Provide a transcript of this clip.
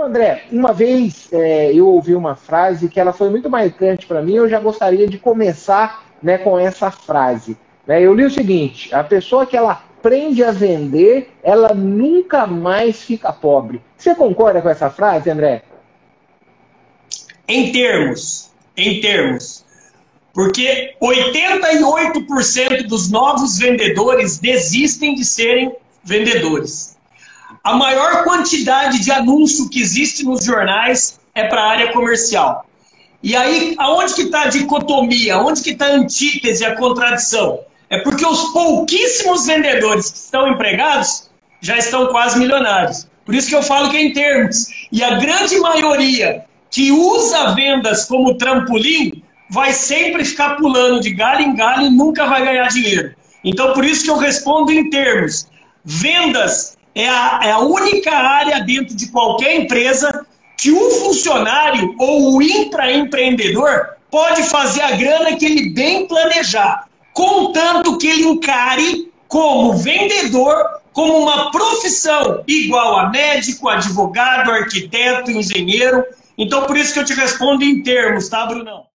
Ô André, uma vez é, eu ouvi uma frase que ela foi muito marcante para mim, eu já gostaria de começar né, com essa frase. Né? Eu li o seguinte: a pessoa que ela aprende a vender, ela nunca mais fica pobre. Você concorda com essa frase, André? Em termos, em termos. Porque 88% dos novos vendedores desistem de serem vendedores. A maior quantidade de anúncio que existe nos jornais é para a área comercial. E aí, aonde que está a dicotomia? Onde que está a antítese, a contradição? É porque os pouquíssimos vendedores que estão empregados já estão quase milionários. Por isso que eu falo que é em termos. E a grande maioria que usa vendas como trampolim vai sempre ficar pulando de galho em galho e nunca vai ganhar dinheiro. Então, por isso que eu respondo em termos. Vendas é a, é a única área dentro de qualquer empresa que o funcionário ou o intraempreendedor pode fazer a grana que ele bem planejar, contanto que ele encare como vendedor como uma profissão igual a médico, advogado, arquiteto, engenheiro. Então, por isso que eu te respondo em termos, tá, Brunão?